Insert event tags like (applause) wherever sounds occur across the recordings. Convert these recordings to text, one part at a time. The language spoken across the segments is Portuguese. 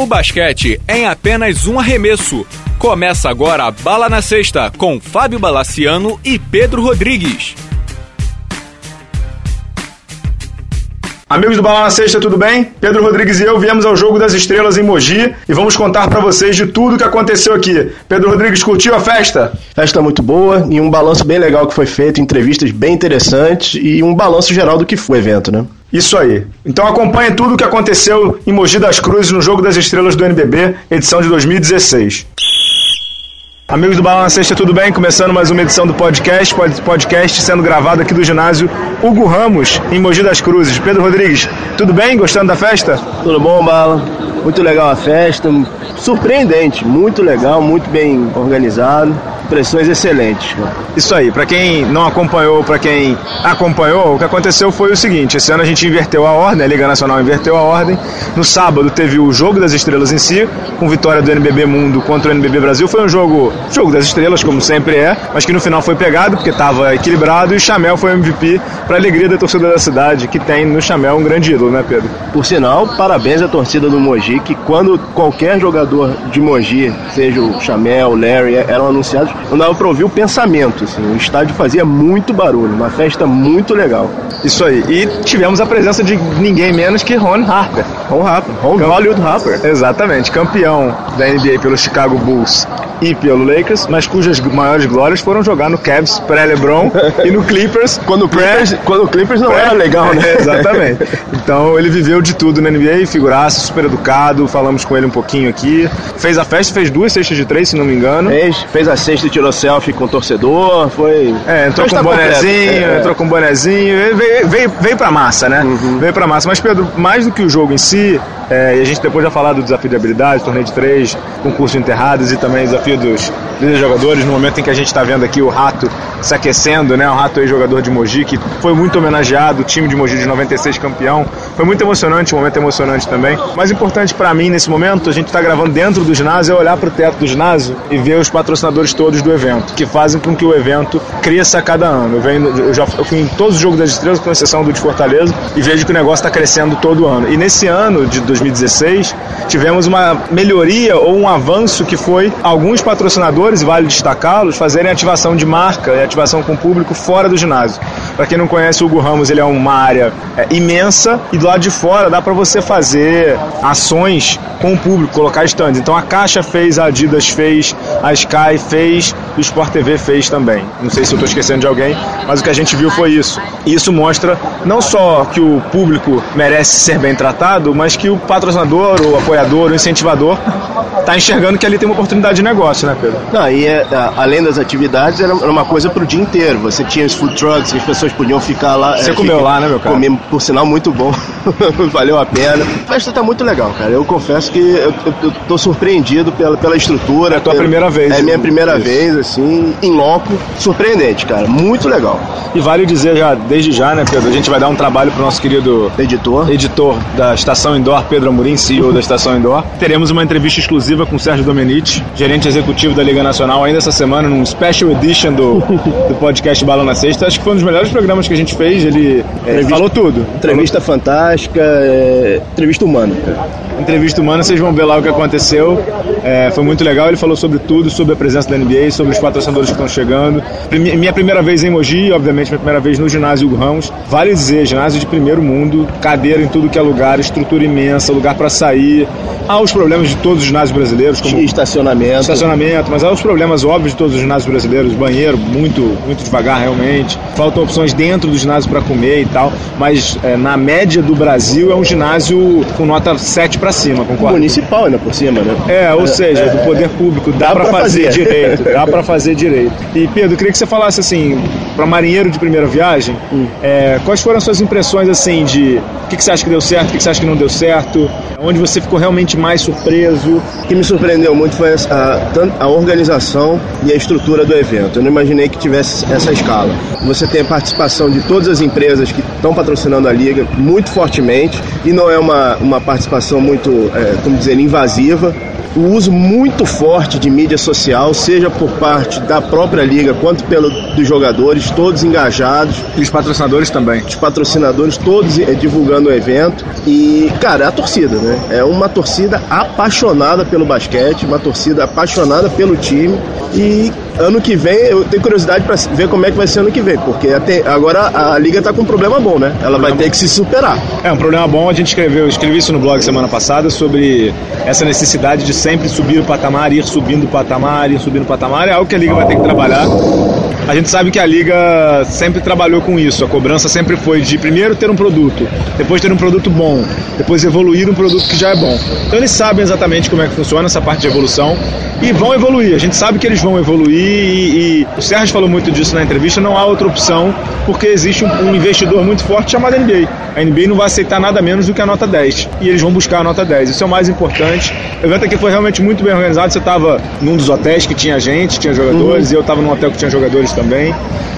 O basquete é em apenas um arremesso. Começa agora a Bala na Sexta com Fábio Balaciano e Pedro Rodrigues. Amigos do Bala na Sexta, tudo bem? Pedro Rodrigues e eu viemos ao Jogo das Estrelas em Mogi e vamos contar para vocês de tudo que aconteceu aqui. Pedro Rodrigues, curtiu a festa? Festa muito boa e um balanço bem legal que foi feito, entrevistas bem interessantes e um balanço geral do que foi o evento, né? Isso aí. Então acompanhe tudo o que aconteceu em Mogi das Cruzes no Jogo das Estrelas do NBB, edição de 2016. Amigos do Balão Sexta, tudo bem? Começando mais uma edição do podcast, podcast sendo gravado aqui do ginásio Hugo Ramos, em Mogi das Cruzes. Pedro Rodrigues, tudo bem? Gostando da festa? Tudo bom, Bala? Muito legal a festa, surpreendente, muito legal, muito bem organizado impressões excelentes. Isso aí, para quem não acompanhou, para quem acompanhou, o que aconteceu foi o seguinte: esse ano a gente inverteu a ordem, a Liga Nacional inverteu a ordem. No sábado teve o Jogo das Estrelas em si, com vitória do NBB Mundo contra o NBB Brasil. Foi um jogo, jogo das estrelas, como sempre é, mas que no final foi pegado porque estava equilibrado e o Chamel foi MVP para alegria da torcida da cidade, que tem no Chamel um grande ídolo, né, Pedro? Por sinal, parabéns à torcida do Mogi, que quando qualquer jogador de Mogi, seja o Chamel, o Larry, eram anunciados, não dava pra ouvir o pensamento. Assim. O estádio fazia muito barulho, uma festa muito legal. Isso aí. E tivemos a presença de ninguém menos que Ron Harper. Ron Harper. Ron Hollywood Harper. Exatamente. Campeão da NBA pelo Chicago Bulls e pelo Lakers, mas cujas maiores glórias foram jogar no Cavs pré-LeBron (laughs) e no Clippers. Quando o Clippers, quando o Clippers não era legal, né? (laughs) Exatamente. Então ele viveu de tudo na NBA, figuraça, super educado, falamos com ele um pouquinho aqui. Fez a festa, fez duas cestas de três, se não me engano. Fez, fez a cesta e tirou selfie com o torcedor, foi... É, entrou com tá bonezinho, é, entrou com bonezinho, veio, veio, veio pra massa, né? Uhum. Veio pra massa. Mas Pedro, mais do que o jogo em si, é, e a gente depois já falar do desafio de habilidade, torneio de três, concurso de enterrados e também desafio dos líderes jogadores, no momento em que a gente está vendo aqui o Rato se aquecendo, né? O Rato aí jogador de Mogi, que foi muito homenageado, o time de Mogi de 96 campeão. Foi muito emocionante, um momento emocionante também. Mais importante para mim nesse momento, a gente está gravando dentro do ginásio, é olhar para o teto do ginásio e ver os patrocinadores todos do evento, que fazem com que o evento cresça a cada ano. Eu, venho, eu já eu fui em todos os Jogos das Estrelas, com exceção do de Fortaleza, e vejo que o negócio está crescendo todo ano. E nesse ano de 2016, tivemos uma melhoria ou um avanço que foi alguns patrocinadores, e vale destacá-los, fazerem ativação de marca e ativação com o público fora do ginásio. Para quem não conhece, o Hugo Ramos ele é uma área é, imensa e do lado de fora dá para você fazer ações com o público, colocar stands. Então a Caixa fez, a Adidas fez, a Sky fez, o Sport TV fez também. Não sei se eu estou esquecendo de alguém, mas o que a gente viu foi isso. E isso mostra não só que o público merece ser bem tratado, mas que o patrocinador, o apoiador, o incentivador está enxergando que ali tem uma oportunidade de negócio, né, Pedro? Não, e é, além das atividades, era uma coisa para o dia inteiro. Você tinha os food trucks, as pessoas podiam ficar lá. Você é, comeu fica, lá, né, meu cara? Comi, por sinal, muito bom. (laughs) Valeu a pena. A festa está muito legal, cara. Eu confesso que eu, eu, tô surpreendido pela, pela estrutura. É a tua pela, primeira vez. É minha primeira isso. vez, assim, em loco. Surpreendente, cara. Muito legal. E vale dizer já, desde já, né, Pedro? A gente vai dar um trabalho pro nosso querido editor, editor da Estação Indoor, Pedro Amorim, CEO da Estação Indoor. Teremos uma entrevista exclusiva com o Sérgio Domenici, gerente executivo da Liga Nacional, ainda essa semana, num special edition do, do podcast Bala na Sexta. Acho que foi um dos melhores programas que a gente fez. Ele é, falou tudo. Entrevista falou... fantástica, é... entrevista humana. Entrevista humana, vocês vão ver lá o que aconteceu. É, foi muito legal. Ele falou sobre tudo, sobre a presença da NBA, sobre os patrocinadores que estão chegando. Minha primeira vez em Mogi, obviamente, minha primeira vez no ginásio Hugo Ramos. Vale dizer, ginásio de primeiro mundo, cadeira em tudo que é lugar, estrutura imensa, lugar para sair. Há os problemas de todos os ginásios brasileiros, como estacionamento. Estacionamento, mas há os problemas óbvios de todos os ginásios brasileiros, banheiro muito, muito devagar realmente. Faltam opções dentro do ginásio para comer e tal, mas é, na média do Brasil é um ginásio com nota 7 para cima, concorda? Municipal ainda por cima, né? É, ou é, seja, é, do poder público dá, dá para fazer, fazer direito, dá para fazer direito. E Pedro, queria que você falasse assim, para marinheiro de primeira viagem, hum. é, quais foram as suas impressões assim de o que, que, você acha que deu certo, o que, que, você acha que não deu certo, onde você ficou realmente mais surpreso? O que me surpreendeu muito foi a, a organização e a estrutura do evento. Eu não imaginei que tivesse essa escala. Você tem a participação de todas as empresas que estão patrocinando a liga muito fortemente e não é uma, uma participação muito, é, como dizer, invasiva o uso muito forte de mídia social, seja por parte da própria liga quanto pelo dos jogadores, todos engajados. E os patrocinadores também. Os patrocinadores todos eh, divulgando o evento. E, cara, é a torcida, né? É uma torcida apaixonada pelo basquete, uma torcida apaixonada pelo time. E ano que vem, eu tenho curiosidade para ver como é que vai ser ano que vem, porque até agora a liga tá com um problema bom, né? Ela vai ter que se superar. É um problema bom, a gente escreveu, escrevi isso no blog semana passada sobre essa necessidade de sempre subir o patamar, ir subindo o patamar, ir subindo o patamar, é algo que a liga vai ter que trabalhar. A gente sabe que a liga sempre trabalhou com isso. A cobrança sempre foi de primeiro ter um produto, depois ter um produto bom, depois evoluir um produto que já é bom. Então eles sabem exatamente como é que funciona essa parte de evolução e vão evoluir. A gente sabe que eles vão evoluir e, e o Sérgio falou muito disso na entrevista. Não há outra opção porque existe um, um investidor muito forte chamado NBA. A NBA não vai aceitar nada menos do que a nota 10 e eles vão buscar a nota 10. Isso é o mais importante. O evento aqui foi realmente muito bem organizado. Você estava num dos hotéis que tinha gente, tinha jogadores, uhum. e eu estava num hotel que tinha jogadores também.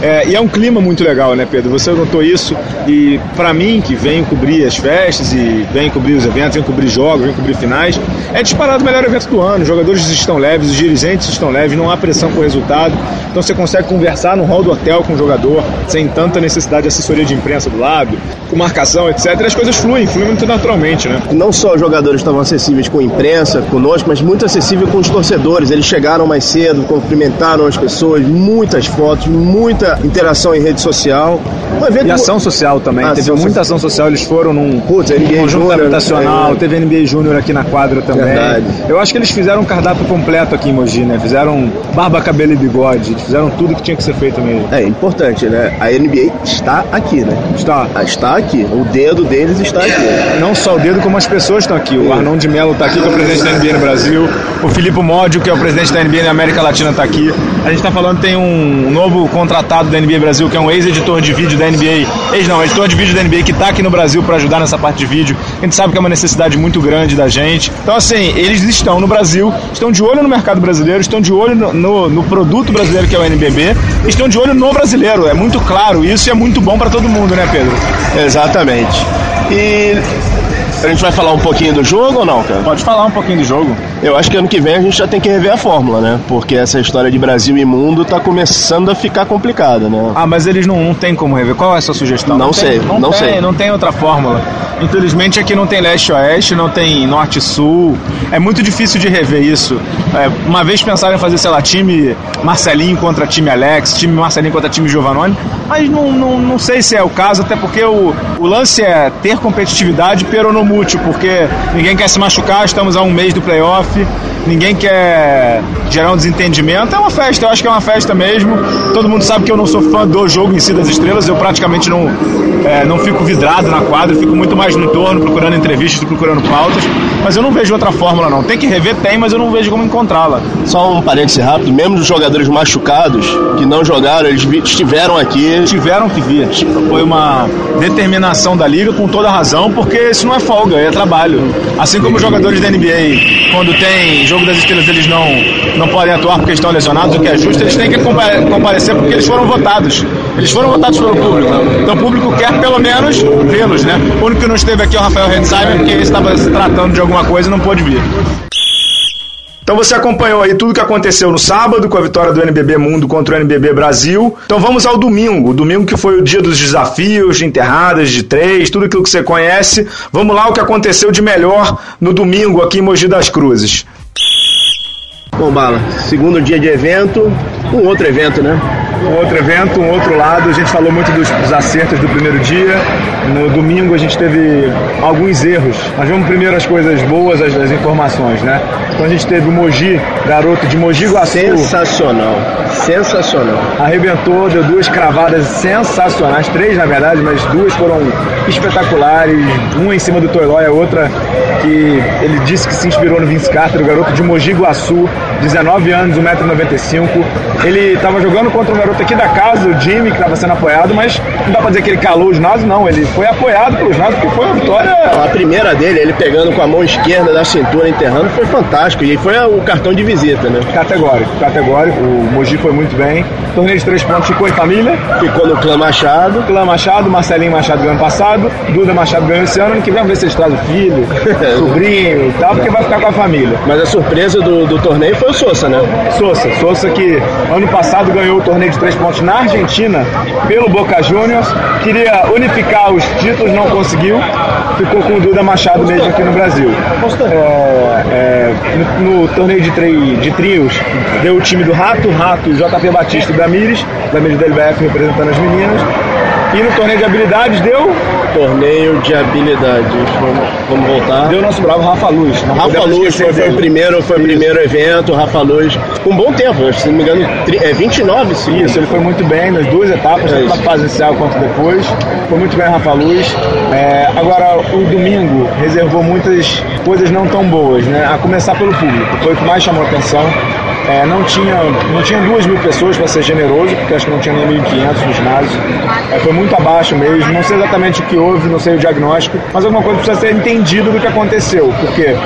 É, e é um clima muito legal, né, Pedro? Você notou isso e para mim, que venho cobrir as festas e venho cobrir os eventos, venho cobrir jogos, venho cobrir finais, é disparado o melhor evento do ano. Os jogadores estão leves, os dirigentes estão leves, não há pressão por resultado. Então você consegue conversar no hall do hotel com o jogador sem tanta necessidade de assessoria de imprensa do lado, com marcação, etc. E as coisas fluem, fluem muito naturalmente, né? Não só os jogadores estavam acessíveis com a imprensa, conosco, mas muito acessível com os torcedores. Eles chegaram mais cedo, cumprimentaram as pessoas, muitas fotos, muita interação em rede social. Um evento... E ação social também. Ah, teve muita ação social. Eles foram num Putz, conjunto Junior, habitacional. É. Teve NBA Júnior aqui na quadra também. Verdade. Eu acho que eles fizeram um cardápio completo aqui em Mogi, né? Fizeram barba, cabelo e bigode. Fizeram tudo que tinha que ser feito mesmo. É importante, né? A NBA está aqui, né? Está. Ah, está aqui. O dedo deles está aqui. Não só o dedo, como as pessoas estão aqui. O Arnon de Mello está aqui, que é o presidente da NBA no Brasil. O Filipe Módio, que é o presidente da NBA na América Latina, está aqui. A gente está falando tem um novo contratado da NBA Brasil, que é um ex-editor de vídeo da NBA. Ex não, editor de vídeo da NBA que está aqui no Brasil para ajudar nessa parte de vídeo. A gente sabe que é uma necessidade muito grande da gente. Então, assim, eles estão no Brasil, estão de olho no mercado brasileiro, estão de olho no, no, no produto brasileiro que é o NBB, estão de olho no brasileiro. É muito claro isso e é muito bom para todo mundo, né, Pedro? Exatamente. E a gente vai falar um pouquinho do jogo ou não, cara? Pode falar um pouquinho do jogo. Eu acho que ano que vem a gente já tem que rever a fórmula, né? Porque essa história de Brasil e mundo tá começando a ficar complicada, né? Ah, mas eles não, não tem como rever. Qual é a sua sugestão? Não, não sei, tem, não, não tem, sei. Não tem outra fórmula. Infelizmente aqui não tem leste-oeste, não tem norte-sul. É muito difícil de rever isso. É, uma vez pensaram em fazer, sei lá, time Marcelinho contra time Alex, time Marcelinho contra time Giovanoni, mas não, não, não sei se é o caso, até porque o, o lance é ter competitividade peronomútil, porque ninguém quer se machucar, estamos a um mês do playoff, ninguém quer gerar um desentendimento. É uma festa, eu acho que é uma festa mesmo. Todo mundo sabe que eu não sou fã do jogo em si das estrelas, eu praticamente não, é, não fico vidrado na quadra, fico muito mais no entorno, procurando entrevistas, procurando pautas. Mas eu não vejo outra fórmula, não. Tem que rever, tem, mas eu não vejo como encontrá-la. Só um parêntese rápido: mesmo os jogadores machucados que não jogaram, eles estiveram aqui. Tiveram que vir. Foi uma determinação da liga com toda razão, porque isso não é folga, é trabalho. Assim como os jogadores da NBA, quando tem jogo das estrelas, eles não, não podem atuar porque estão lesionados, o que é justo, eles têm que comparecer porque eles foram votados. Eles foram votados pelo público. Então o público quer pelo menos vê-los, né? O único que não esteve aqui é o Rafael Redsheimer, porque ele estava se tratando de alguma coisa e não pôde vir. Então você acompanhou aí tudo que aconteceu no sábado com a vitória do NBB Mundo contra o NBB Brasil. Então vamos ao domingo, o domingo que foi o dia dos desafios, de enterradas, de três, tudo aquilo que você conhece. Vamos lá o que aconteceu de melhor no domingo aqui em Mogi das Cruzes. Bom, Bala, segundo dia de evento, um outro evento, né? Um outro evento, um outro lado. A gente falou muito dos, dos acertos do primeiro dia. No domingo a gente teve alguns erros. Mas vamos primeiro as coisas boas, as, as informações, né? Então a gente teve o Mogi, garoto de Mogi Guaçu. Sensacional, sensacional. Arrebentou, deu duas cravadas sensacionais, três na verdade, mas duas foram espetaculares. Uma em cima do Toiló e a outra que ele disse que se inspirou no Vince Carter, o garoto de Mogi Guaçu, 19 anos, 1,95m. Ele estava jogando contra um garoto garoto aqui da casa, o Jimmy, que estava sendo apoiado, mas não dá pra dizer que ele calou o ginásio, não. Ele foi apoiado pelo ginásio, porque foi uma vitória. A primeira dele, ele pegando com a mão esquerda da cintura, enterrando, foi fantástico. E foi o cartão de visita, né? Categórico, categórico. O Mogi foi muito bem. Torneio de três pontos ficou em família. Ficou no Clã Machado. Clã Machado, Marcelinho Machado ganhou ano passado, Duda Machado ganhou esse ano. Ano que vem ver se eles trazem o filho, (laughs) sobrinho e tal, porque vai ficar com a família. Mas a surpresa do, do torneio foi o Sousa, né? Sousa, Sousa que ano passado ganhou o torneio de três pontos na Argentina pelo Boca Juniors. Queria unificar os títulos, não conseguiu. Ficou com o Duda Machado mesmo aqui no Brasil. É, é, no, no, torneio de, tri, de trios, deu o time do Rato, Rato, JP Batista e Damires, Damires da LBF representando as meninas. E no torneio de habilidades deu. Torneio de habilidades. Vamos, vamos voltar. Deu o nosso bravo Rafa Luz. Rafa Luz foi, foi, o primeiro, foi o primeiro evento, Rafa Luz. Com um bom tempo, se não me engano, é 29 sim. Isso, ele foi muito bem nas duas etapas, é tanto na fase inicial quanto depois. Foi muito bem Rafa Luz. É, agora, o domingo reservou muitas coisas não tão boas, né? A começar pelo público. Foi o que mais chamou a atenção. É, não, tinha, não tinha duas mil pessoas para ser generoso, porque acho que não tinha nem 1.500 no ginásio. É, foi muito abaixo mesmo. Não sei exatamente o que houve, não sei o diagnóstico, mas alguma coisa precisa ser entendido do que aconteceu, porque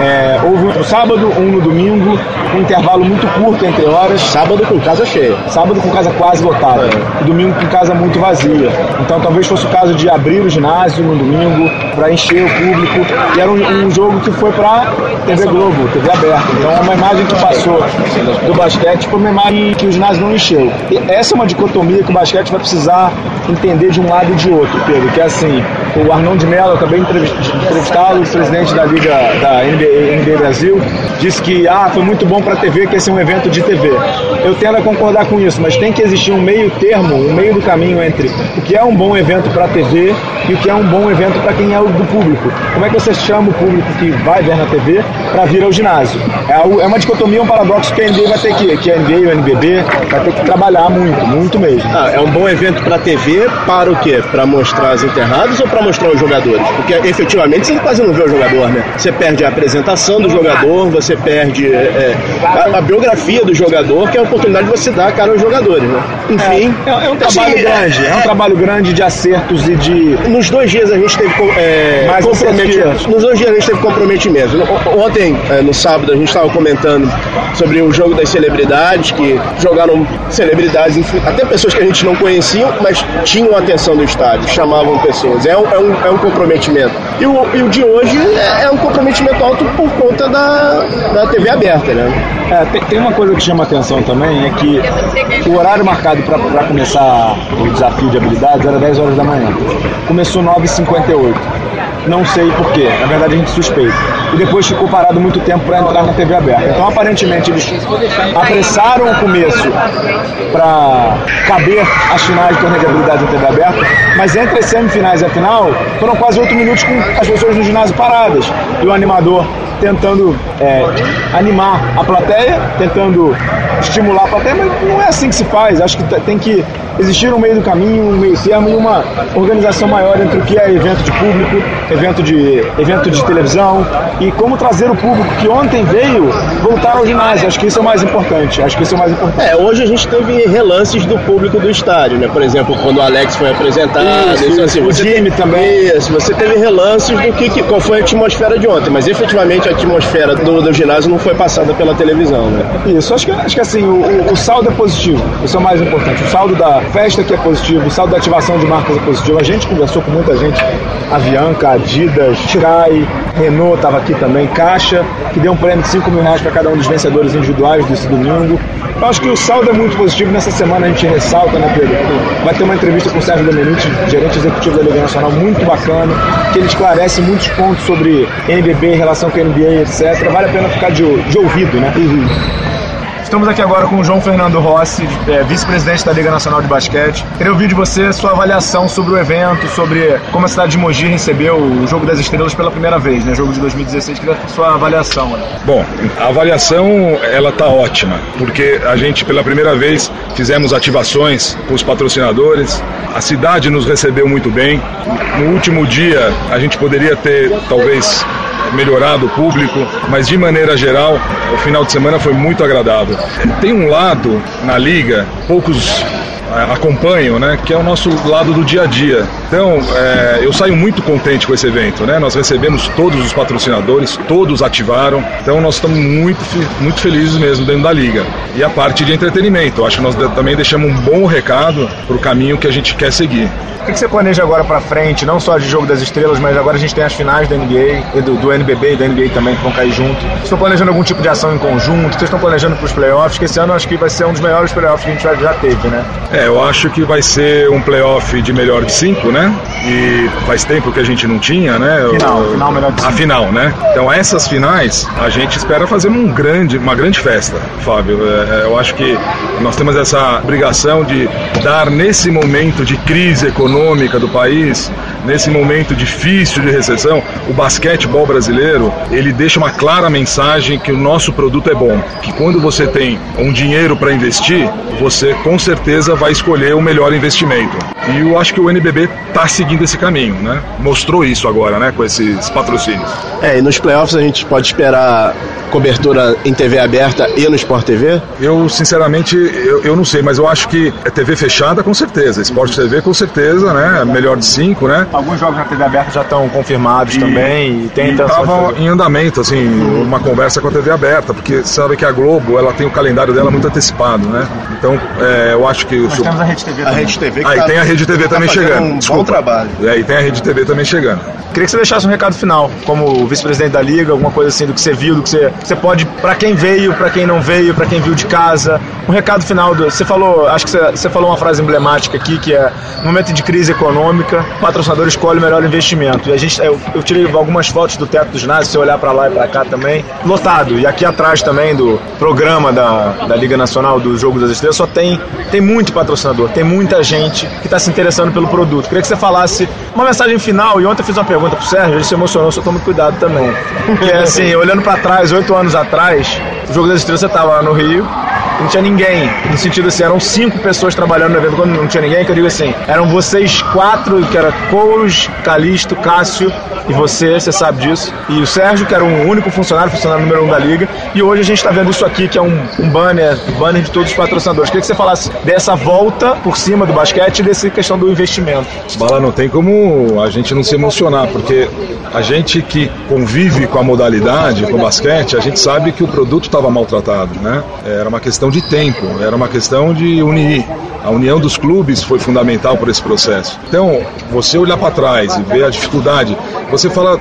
é, houve um no sábado, um no domingo, um intervalo muito curto entre horas. Sábado com casa cheia. Sábado com casa quase lotada. É. E domingo com casa muito vazia. Então talvez fosse o caso de abrir o ginásio no domingo para encher o público. E era um, um jogo que foi para TV Globo, TV aberta. Então é uma imagem que passou do basquete uma imagem que o ginásio não encheu. E essa é uma dicotomia que o basquete vai precisar entender de um lado e de outro, Pedro, que é assim, o Arnon de Mello, de entrevistá-lo, o presidente da Liga da NBA, NBA, Brasil, disse que ah, foi muito bom para a TV, que esse é um evento de TV. Eu tendo a concordar com isso, mas tem que existir um meio termo, um meio do caminho entre o que é um bom evento para a TV e o que é um bom evento para quem é do público. Como é que você chama o público que vai ver na TV para vir ao ginásio? É, é uma dicotomia, um paradoxo que a NBA vai ter que, que a NBA e o NBB vai ter que trabalhar muito, muito mesmo. Ah, é um bom evento para a TV para o quê? Para mostrar as enterradas ou para mostrar os jogadores? Porque efetivamente você quase não vê o jogador, né? Você perde a apresentação do jogador, você perde é, a, a, biografia do jogador, que é a oportunidade de você dar a cara aos jogadores, né? Enfim. É, é, é um trabalho assim, grande, é, um trabalho grande de acertos e de. Nos dois dias a gente teve é, comprometimento. Nos dois dias a gente teve comprometimento. Ontem, é, no sábado, a gente estava comentando sobre o jogo das celebridades, que jogaram celebridades, até pessoas que a gente não conhecia, mas tinham a atenção do estádio, chamavam pessoas. É um, é um, é um comprometimento. E o, e o de hoje é, é, um comprometimento alto por conta da, da TV aberta, né? É, tem, tem, uma coisa que chama atenção também, é que o horário marcado para começar o desafio de habilidades era 10 horas da manhã. Começou 9h58. Não sei porquê, na verdade a gente suspeita. E depois ficou parado muito tempo para entrar na TV aberta. Então aparentemente eles apressaram o começo para caber as finais de torneio de em TV aberta, mas entre as semifinais e a final foram quase oito minutos com as pessoas no ginásio paradas e o animador tentando é, animar a plateia, tentando estimular a plateia, mas não é assim que se faz. Acho que tem que existir um meio do caminho, um meio termo e uma organização maior entre o que é evento de público, evento de, evento de televisão e como trazer o público que ontem veio voltar ao ginásio. Acho que isso é o mais importante. Acho que isso é o mais importante. É, hoje a gente teve relances do público do estádio, né? Por exemplo, quando o Alex foi apresentado, isso, isso, assim, você time também. Isso, você teve relances do que, qual foi a atmosfera de ontem, mas efetivamente a atmosfera do, do ginásio não foi passada pela televisão, né? Isso, acho que, acho que assim, o, o saldo é positivo. Isso é o mais importante. O saldo da festa que é positivo, o saldo da ativação de marcas é positivo. A gente conversou com muita gente, Avianca, Adidas, Sky, Renault estava aqui também, Caixa, que deu um prêmio de 5 mil reais para cada um dos vencedores individuais desse domingo. Eu acho que o saldo é muito positivo. Nessa semana a gente ressalta, né, Pedro? Vai ter uma entrevista com o Sérgio Domenici, gerente executivo da Liga Nacional, muito bacana, que ele esclarece muitos pontos sobre NBB relação com a NBA, etc. Vale a pena ficar de, de ouvido, né? Uhum. Estamos aqui agora com o João Fernando Rossi, é, vice-presidente da Liga Nacional de Basquete. Queria ouvir de você sua avaliação sobre o evento, sobre como a cidade de Mogi recebeu o Jogo das Estrelas pela primeira vez, né? Jogo de 2016. Queria sua avaliação. Né? Bom, a avaliação ela tá ótima, porque a gente pela primeira vez fizemos ativações com os patrocinadores. A cidade nos recebeu muito bem. No último dia a gente poderia ter talvez melhorado o público, mas de maneira geral, o final de semana foi muito agradável. Tem um lado na liga, poucos acompanham, né, que é o nosso lado do dia a dia. Então, é, eu saio muito contente com esse evento, né? Nós recebemos todos os patrocinadores, todos ativaram. Então, nós estamos muito, muito felizes mesmo dentro da liga. E a parte de entretenimento, acho que nós também deixamos um bom recado para o caminho que a gente quer seguir. O que você planeja agora para frente, não só de Jogo das Estrelas, mas agora a gente tem as finais da NBA, do, do NBB e da NBA também que vão cair junto. Vocês estão planejando algum tipo de ação em conjunto? Vocês estão planejando para os playoffs? Que esse ano acho que vai ser um dos melhores playoffs que a gente já teve, né? É, eu acho que vai ser um playoff de melhor de cinco, né? E faz tempo que a gente não tinha, né? Final, o, final melhor de cinco. A final, né? Então essas finais a gente espera fazer um grande, uma grande festa, Fábio. É, é eu acho que nós temos essa obrigação de dar nesse momento de crise econômica do país nesse momento difícil de recessão, o basquetebol brasileiro, ele deixa uma clara mensagem que o nosso produto é bom, que quando você tem um dinheiro para investir, você com certeza vai escolher o melhor investimento. E eu acho que o NBB está seguindo esse caminho, né? Mostrou isso agora, né, com esses patrocínios. É, e nos playoffs a gente pode esperar cobertura em TV aberta e no Sport TV? Eu, sinceramente, eu, eu não sei, mas eu acho que é TV fechada com certeza, Sport TV com certeza, né? Melhor de cinco, né? Alguns jogos na TV aberta já estão confirmados e, também e tem Estava em andamento, assim, uma conversa com a TV aberta, porque sabe que a Globo, ela tem o calendário dela muito antecipado, né? Então, é, eu acho que... Nós temos a Rede TV também. A Rede TV que ah, tá, tem a Rede TV tá também chegando. Um Desculpa. bom trabalho. É, e tem a Rede TV também chegando. Queria que você deixasse um recado final, como vice-presidente da Liga, alguma coisa assim do que você viu, do que você, você pode, para quem veio, para quem não veio, para quem viu de casa, um recado final. Do, você falou, acho que você, você, falou uma frase emblemática aqui, que é, no momento de crise econômica, o patrocinador escolhe o melhor investimento. E a gente, eu, eu tirei algumas fotos do teto do ginásio, se você olhar para lá e para cá também, lotado. E aqui atrás também do programa da, da Liga Nacional do Jogo das Estrelas, só tem, tem muito patrocinador, tem muita gente que está se interessando pelo produto. Queria que você falasse uma mensagem final, e ontem eu fiz uma pergunta pro Sérgio, ele se emocionou, só toma cuidado também. Que é assim, olhando para trás, oito anos atrás, o Jogo das Estrelas você tava lá no Rio, não tinha ninguém. No sentido assim, eram cinco pessoas trabalhando no evento. Quando não tinha ninguém, que eu digo assim, eram vocês quatro, que era Couros, Calixto, Cássio e você, você sabe disso. E o Sérgio, que era um único funcionário, funcionário número um da liga. E hoje a gente está vendo isso aqui, que é um, um banner, banner de todos os patrocinadores. Queria que você falasse dessa volta por cima do basquete e dessa questão do investimento. Bala, não tem como a gente não se emocionar, porque a gente que convive com a modalidade, com o basquete, a gente sabe que o produto estava maltratado, né? Era uma questão de tempo, era uma questão de unir. A união dos clubes foi fundamental para esse processo. Então, você olhar para trás e ver a dificuldade, você fala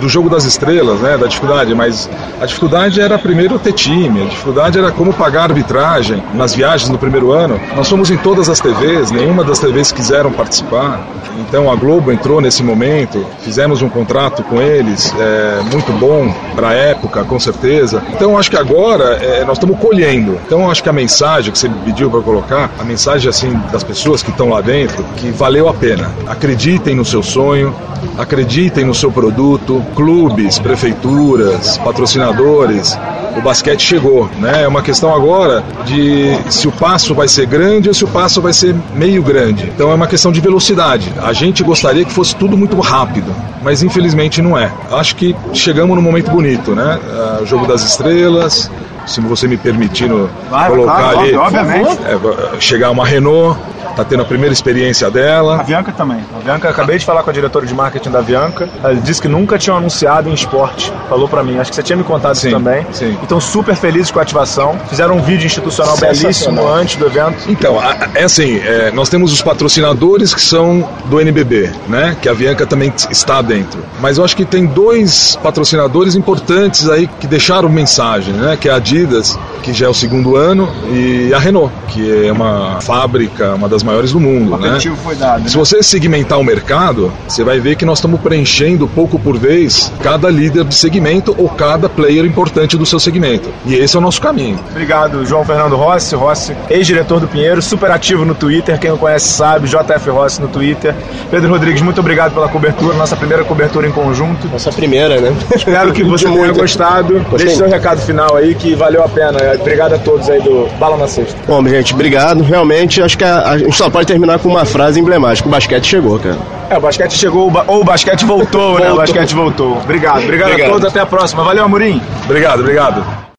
do jogo das estrelas, né, da dificuldade, mas a dificuldade era primeiro ter time, a dificuldade era como pagar a arbitragem nas viagens no primeiro ano. Nós fomos em todas as TVs, nenhuma das TVs quiseram participar. Então a Globo entrou nesse momento, fizemos um contrato com eles, é, muito bom para a época, com certeza. Então acho que agora é, nós estamos colhendo. Então acho que a mensagem que você pediu para colocar, a mensagem assim das pessoas que estão lá dentro, que valeu a pena. Acreditem no seu sonho, acreditem no seu produto, clubes, prefeituras, patrocinadores. O basquete chegou, né? É uma questão agora de se o passo vai ser grande ou se o passo vai ser meio grande. Então é uma questão de velocidade. A gente gostaria que fosse tudo muito rápido, mas infelizmente não é. Acho que chegamos num momento bonito, né? O jogo das estrelas, se você me permitir colocar claro, ali, obviamente. É, chegar uma Renault, tá tendo a primeira experiência dela. A Bianca também. A Bianca, acabei de falar com a diretora de marketing da Bianca. Ela disse que nunca tinham anunciado em esporte. Falou para mim. Acho que você tinha me contado sim, isso também. Sim. Então, super felizes com a ativação. Fizeram um vídeo institucional belíssimo antes do evento. Então, é assim, é, nós temos os patrocinadores que são do NBB, né? Que a Bianca também está dentro. Mas eu acho que tem dois patrocinadores importantes aí que deixaram mensagem, né? Que é a Adidas, que já é o segundo ano, e a Renault, que é uma fábrica, uma das das maiores do mundo. O né? foi dado. Né? Se você segmentar o mercado, você vai ver que nós estamos preenchendo pouco por vez cada líder de segmento ou cada player importante do seu segmento. E esse é o nosso caminho. Obrigado, João Fernando Rossi, Rossi, ex-diretor do Pinheiro, super ativo no Twitter, quem não conhece sabe, JF Rossi no Twitter. Pedro Rodrigues, muito obrigado pela cobertura, nossa primeira cobertura em conjunto. Nossa primeira, né? Espero que (laughs) você tenha gostado. Gostei. Deixe seu recado final aí, que valeu a pena. Obrigado a todos aí do Bala na Sexta. Bom, gente, obrigado. Realmente, acho que a, a só pode terminar com uma frase emblemática: o basquete chegou, cara. É, o basquete chegou, ou o basquete voltou, né? O basquete voltou. Obrigado, obrigado, obrigado. a todos, até a próxima. Valeu, Amorim. Obrigado, obrigado.